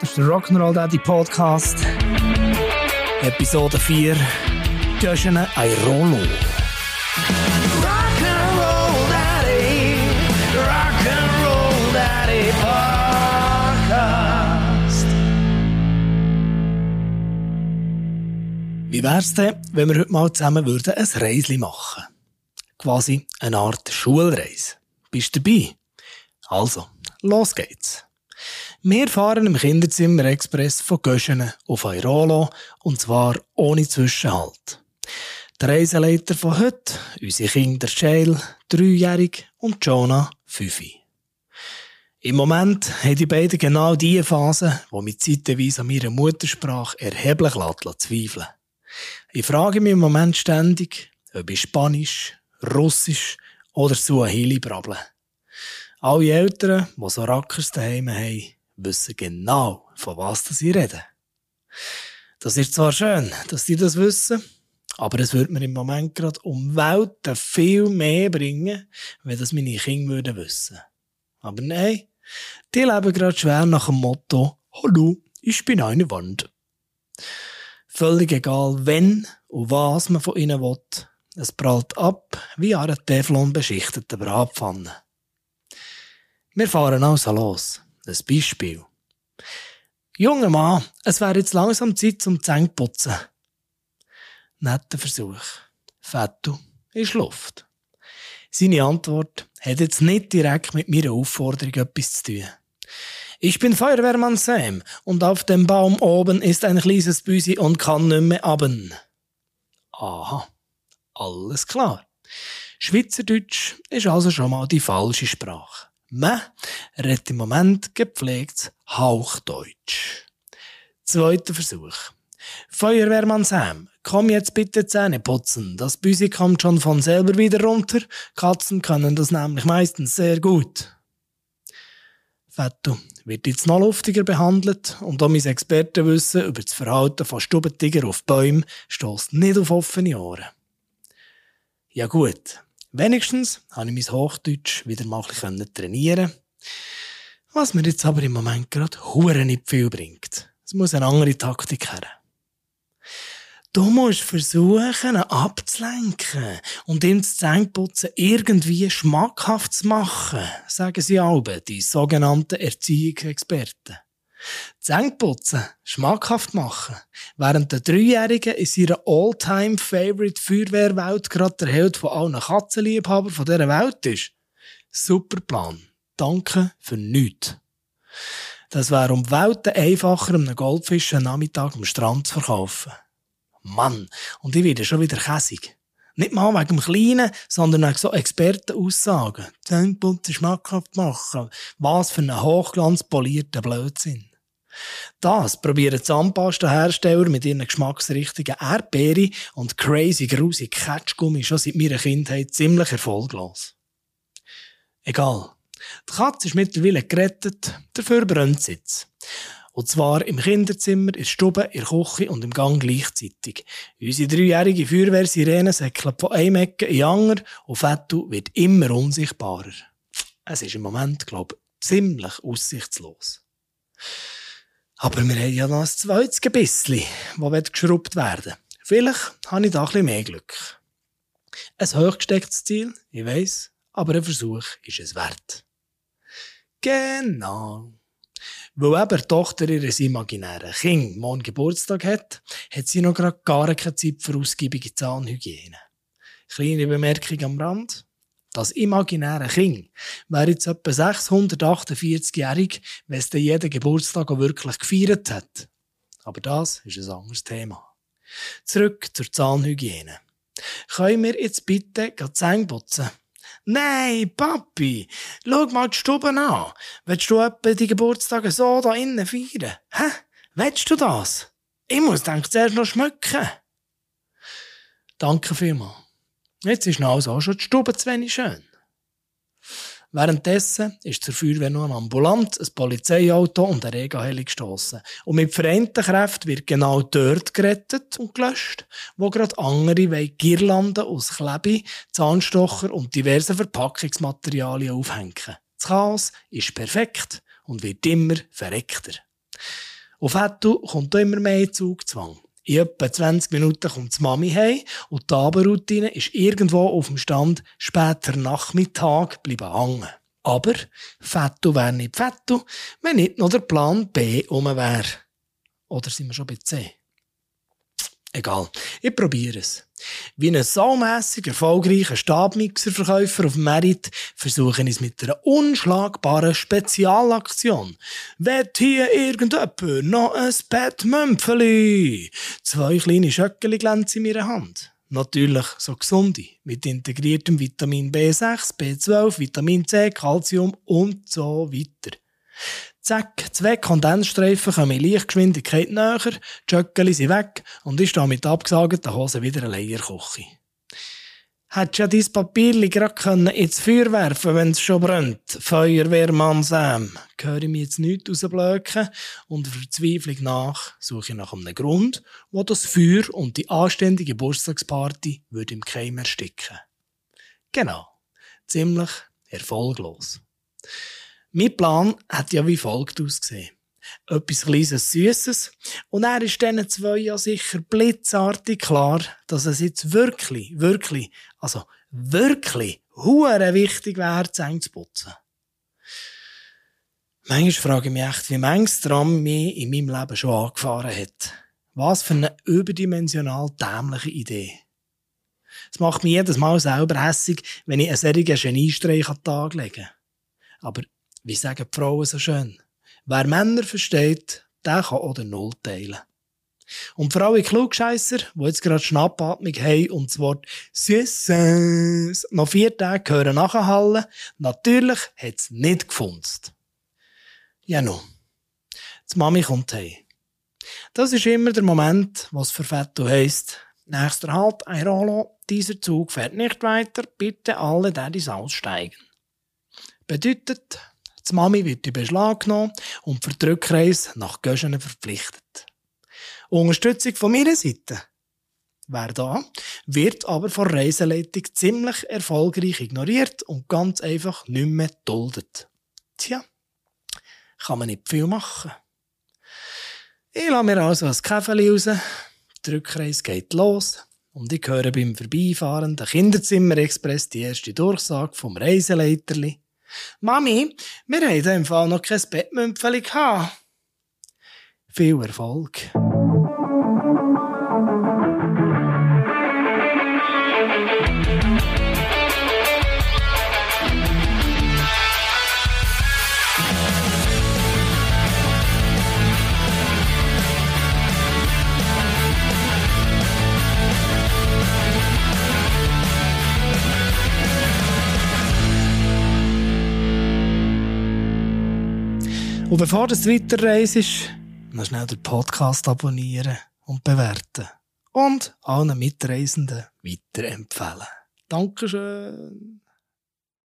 Das ist der Rock'n'Roll Daddy Podcast. Episode 4. Göschene Airolo. Rock'n'Roll Daddy. Rock'n'Roll Daddy Podcast. Wie wär's denn, wenn wir heute mal zusammen würden ein Reisli machen? Quasi eine Art Schulreise. Bist du dabei? Also, los geht's. Wir fahren im Kinderzimmer Express von Göschenen auf Airolo und zwar ohne Zwischenhalt. Der Reiseleiter von heute, unsere Kinder Shale, dreijährig und Jonah, fünf. Im Moment haben die beiden genau die Phase, die mich zeitweise an meiner Muttersprache erheblich zweifeln Ich frage mich im Moment ständig, ob ich Spanisch, Russisch oder Suahili brable. Alle Eltern, die so Rackers daheim haben, wissen genau, von was sie reden. Das ist zwar schön, dass die das wissen, aber es würde mir im Moment gerade um Welten viel mehr bringen, wenn das meine Kinder würden wissen. Aber nein, die leben gerade schwer nach dem Motto, Hallo, ich bin eine Wand. Völlig egal, wenn und was man von ihnen will, es prallt ab wie an einer Teflon beschichteten Bratpfanne. Wir fahren also los. Ein Beispiel. Junger Mann, es wäre jetzt langsam Zeit zum Zähne putzen. Netter Versuch. Fettu ist Luft. Seine Antwort hat jetzt nicht direkt mit meiner Aufforderung etwas zu tun. Ich bin Feuerwehrmann Sam und auf dem Baum oben ist ein kleines Büsi und kann nicht mehr aben. Aha, alles klar. Schweizerdeutsch ist also schon mal die falsche Sprache. Man redet im Moment gepflegtes Hauchdeutsch. Zweiter Versuch. Feuerwehrmann Sam, komm jetzt bitte Zähne putzen. Das Büsi kommt schon von selber wieder runter. Katzen können das nämlich meistens sehr gut. Fetto wird jetzt noch luftiger behandelt und auch mein Expertenwissen über das Verhalten von Stubentiger auf Bäumen stößt nicht auf offene Ohren. Ja gut, Wenigstens habe ich mein Hochdeutsch wieder mal trainieren Was mir jetzt aber im Moment gerade hure nicht viel bringt. Es muss eine andere Taktik her. Du musst versuchen, ihn abzulenken und ihm das Zähneputzen irgendwie schmackhaft zu machen, sagen sie alle, die sogenannten Erziehungsexperten. Zähneputzen schmackhaft machen, während der Dreijährige in ihrer All-Time-Favorite Feuerwehrwelt gerade der Held von allen Katzenliebhabern von dieser Welt ist. Super Plan. Danke für nichts. Das wäre um Welten einfacher, einem Goldfisch einen Nachmittag am Strand zu verkaufen. Mann, und ich werde schon wieder käsig. Nicht mal wegen dem Kleinen, sondern wegen so Expertenaussagen. Zähneputzen schmackhaft machen. Was für ein hochglanzpolierter Blödsinn. Das probieren Zahnpasta-Hersteller mit ihren geschmacksrichtigen Erdbeere und crazy grusig Catchgummi schon seit meiner Kindheit ziemlich erfolglos. Egal. Die Katze ist mittlerweile gerettet, dafür brennt sie jetzt. Und zwar im Kinderzimmer, in der Stube, in der Küche und im Gang gleichzeitig. Unsere dreijährige Feuerwehrsirene säckelt von einem Ecke in Anger und Fettu wird immer unsichtbarer. Es ist im Moment, glaube ich, ziemlich aussichtslos. Aber wir haben ja noch ein zweites Gebissli, das geschrubbt werden Vielleicht habe ich da ein bisschen mehr Glück. Ein hochgestecktes Ziel, ich weiss, aber ein Versuch ist es wert. Genau. Weil eben die Tochter ihres imaginären Kind morgen Geburtstag hat, hat sie noch gerade gar keine Zeit für ausgiebige Zahnhygiene. Kleine Bemerkung am Rand. Das imaginäre Kind wäre jetzt etwa 648-jährig, wenn es jeden Geburtstag auch wirklich gefeiert hat. Aber das ist ein anderes Thema. Zurück zur Zahnhygiene. Können wir jetzt bitte Zähne putzen? Nein, Papi, schau mal die Stube an. Willst du etwa die Geburtstage so da innen feiern? Hä? Willst du das? Ich muss denk zuerst noch schmücken. Danke vielmals. Jetzt ist also auch schon die Stube zu wenig schön. Währenddessen ist zur Feuerwehr noch eine Ambulanz, ein Polizeiauto und eine Regaheli gestossen. Und mit vereinten Kräften wird genau dort gerettet und gelöscht, wo gerade andere Girlanden aus Klebe, Zahnstocher und diversen Verpackungsmaterialien aufhängen. Das Chaos ist perfekt und wird immer verreckter. Auf Fettu kommt immer mehr Zugzwang. In etwa 20 Minuten kommt die Mami heim und die Abendroutine ist irgendwo auf dem Stand später Nachmittag bleiben hängen. Aber Fettu wäre nicht Fettu, wenn nicht noch der Plan B um wäre. Oder sind wir schon bei C? Egal, ich probiere es. Wie ein saumässig erfolgreicher Stabmixerverkäufer auf Merit versuche ich es mit einer unschlagbaren Spezialaktion. Wett hier irgendjemand noch ein Bettmümpfeli? Zwei kleine Schöckeli glänzen in meiner Hand. Natürlich so gesunde, mit integriertem Vitamin B6, B12, Vitamin C, Calcium und so weiter. Zack, zwei Kondensstreifen kommen in Lichtgeschwindigkeit näher, die Jöckeli sind weg und ich stehe mit abgesagten Hosen wieder allein in der Küche. Hättest ja dein Papierli gerade ins Feuer werfen wenn es schon brennt. Feuerwehrmann Sam. Höre ich mir jetzt nichts rausblöken und der Verzweiflung nach suche ich nach einem Grund, wo das Feuer und die anständige Geburtstagsparty würde im Keim ersticken. Genau. Ziemlich erfolglos. Mein Plan hat ja wie folgt ausgesehen. Etwas kleines Süßes. Und er ist diesen zwei ja sicher blitzartig klar, dass es jetzt wirklich, wirklich, also wirklich, hure wichtig wäre, Zähne zu putzen. Manchmal frage ich mich echt, wie manches Tram mich in meinem Leben schon angefahren hat. Was für eine überdimensional dämliche Idee. Es macht mich jedes Mal selber hässig, wenn ich einen solchen Geniestreich an den Tag lege. Aber wie sagen die Frauen so schön? Wer Männer versteht, der kann oder Null teilen. Und vor allem Klugscheisser, die jetzt gerade Schnappatmung haben und das Wort Süßes noch vier Tage hören nachhallen, natürlich hat es nicht gefunzt. Ja, nun. Die Mami kommt heim. Das ist immer der Moment, was für Fetto heisst. Nächster Halt, ein Rollo. Dieser Zug fährt nicht weiter. Bitte alle Daddys aussteigen. Bedeutet, die Mami wird in Beschlag genommen und für die Rückreise nach Göschenen verpflichtet. Unterstützung von meiner Seite wäre da, wird aber von Reiseleitung ziemlich erfolgreich ignoriert und ganz einfach nicht mehr duldet. Tja, kann man nicht viel machen. Ich lasse mir also ein Käfeli raus, die Rückreise geht los und ich höre beim vorbeifahrenden Kinderzimmer-Express die erste Durchsage vom Reiseleiterli. Mami, wir haben im Fall noch kein Bettmümpfeli gehabt. Viel Erfolg. Und bevor du weiterreist, noch schnell den Podcast abonnieren und bewerten. Und allen Mitreisenden weiterempfehlen. Dankeschön.